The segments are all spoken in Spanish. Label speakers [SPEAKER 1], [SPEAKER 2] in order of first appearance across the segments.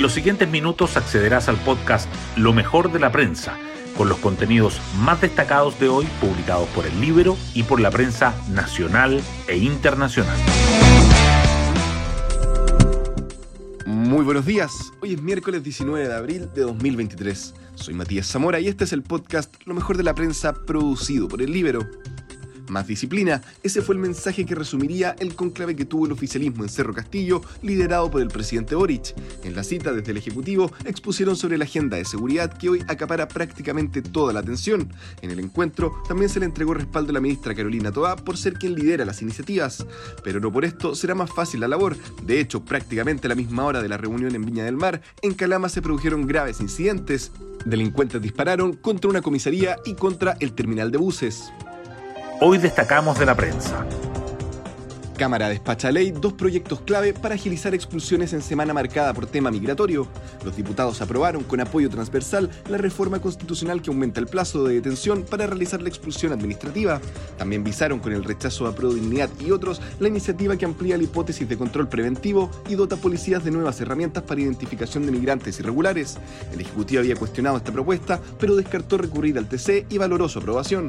[SPEAKER 1] En los siguientes minutos accederás al podcast Lo mejor de la prensa, con los contenidos más destacados de hoy publicados por el libro y por la prensa nacional e internacional.
[SPEAKER 2] Muy buenos días, hoy es miércoles 19 de abril de 2023. Soy Matías Zamora y este es el podcast Lo mejor de la prensa producido por el libro. Más disciplina, ese fue el mensaje que resumiría el conclave que tuvo el oficialismo en Cerro Castillo, liderado por el presidente Boric. En la cita desde el Ejecutivo expusieron sobre la agenda de seguridad que hoy acapara prácticamente toda la atención. En el encuentro también se le entregó respaldo a la ministra Carolina Toá por ser quien lidera las iniciativas. Pero no por esto será más fácil la labor. De hecho, prácticamente a la misma hora de la reunión en Viña del Mar, en Calama se produjeron graves incidentes. Delincuentes dispararon contra una comisaría y contra el terminal de buses.
[SPEAKER 1] Hoy destacamos de la prensa.
[SPEAKER 2] Cámara despacha ley dos proyectos clave para agilizar expulsiones en semana marcada por tema migratorio. Los diputados aprobaron con apoyo transversal la reforma constitucional que aumenta el plazo de detención para realizar la expulsión administrativa. También visaron con el rechazo a Prodignidad y otros la iniciativa que amplía la hipótesis de control preventivo y dota policías de nuevas herramientas para identificación de migrantes irregulares. El Ejecutivo había cuestionado esta propuesta, pero descartó recurrir al TC y valoró su aprobación.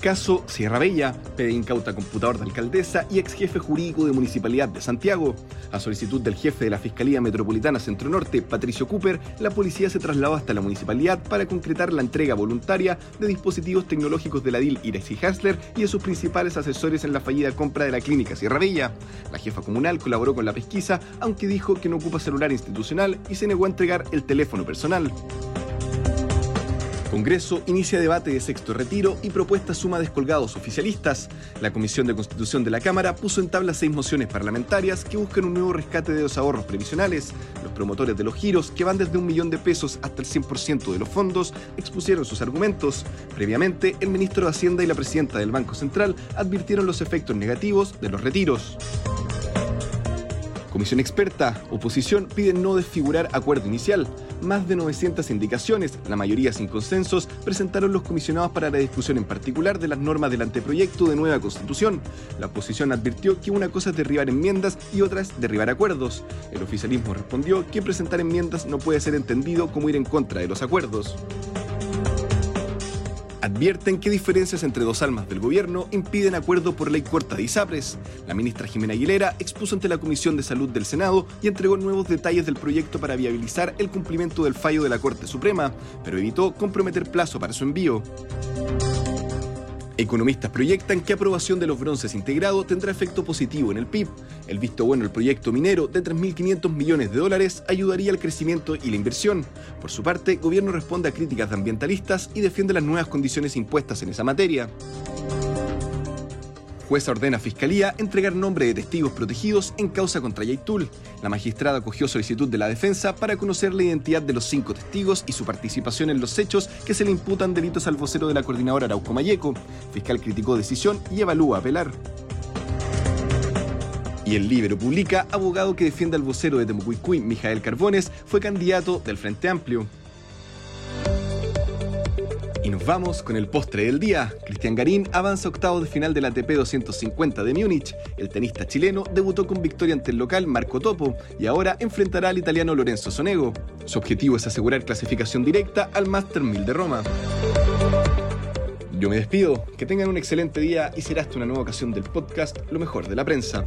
[SPEAKER 2] Caso Sierra Bella, pide incauta computador de alcaldesa y ex jefe jurídico de Municipalidad de Santiago. A solicitud del jefe de la Fiscalía Metropolitana Centro Norte, Patricio Cooper, la policía se trasladó hasta la municipalidad para concretar la entrega voluntaria de dispositivos tecnológicos de la DIL Irexi Hasler y de sus principales asesores en la fallida compra de la clínica Sierra Bella. La jefa comunal colaboró con la pesquisa, aunque dijo que no ocupa celular institucional y se negó a entregar el teléfono personal. Congreso inicia debate de sexto retiro y propuesta suma descolgados oficialistas. La Comisión de Constitución de la Cámara puso en tabla seis mociones parlamentarias que buscan un nuevo rescate de los ahorros previsionales. Los promotores de los giros, que van desde un millón de pesos hasta el 100% de los fondos, expusieron sus argumentos. Previamente, el ministro de Hacienda y la presidenta del Banco Central advirtieron los efectos negativos de los retiros. Comisión experta, oposición pide no desfigurar acuerdo inicial. Más de 900 indicaciones, la mayoría sin consensos, presentaron los comisionados para la discusión en particular de las normas del anteproyecto de nueva constitución. La oposición advirtió que una cosa es derribar enmiendas y otra es derribar acuerdos. El oficialismo respondió que presentar enmiendas no puede ser entendido como ir en contra de los acuerdos advierten que diferencias entre dos almas del gobierno impiden acuerdo por ley corta de ISAPRES. La ministra Jimena Aguilera expuso ante la Comisión de Salud del Senado y entregó nuevos detalles del proyecto para viabilizar el cumplimiento del fallo de la Corte Suprema, pero evitó comprometer plazo para su envío. Economistas proyectan que aprobación de los bronces integrado tendrá efecto positivo en el PIB. El visto bueno del proyecto minero de 3.500 millones de dólares ayudaría al crecimiento y la inversión. Por su parte, el gobierno responde a críticas de ambientalistas y defiende las nuevas condiciones impuestas en esa materia jueza ordena a Fiscalía entregar nombre de testigos protegidos en causa contra Yaitul. La magistrada acogió solicitud de la defensa para conocer la identidad de los cinco testigos y su participación en los hechos que se le imputan delitos al vocero de la coordinadora Arauco Mayeco. Fiscal criticó decisión y evalúa apelar. Y el Libro publica, abogado que defiende al vocero de Temucuicuy, Mijael Carbones, fue candidato del Frente Amplio. Y nos vamos con el postre del día. Cristian Garín avanza octavo de final del ATP 250 de Múnich. El tenista chileno debutó con victoria ante el local Marco Topo y ahora enfrentará al italiano Lorenzo Sonego. Su objetivo es asegurar clasificación directa al Master 1000 de Roma. Yo me despido, que tengan un excelente día y será hasta una nueva ocasión del podcast Lo mejor de la prensa.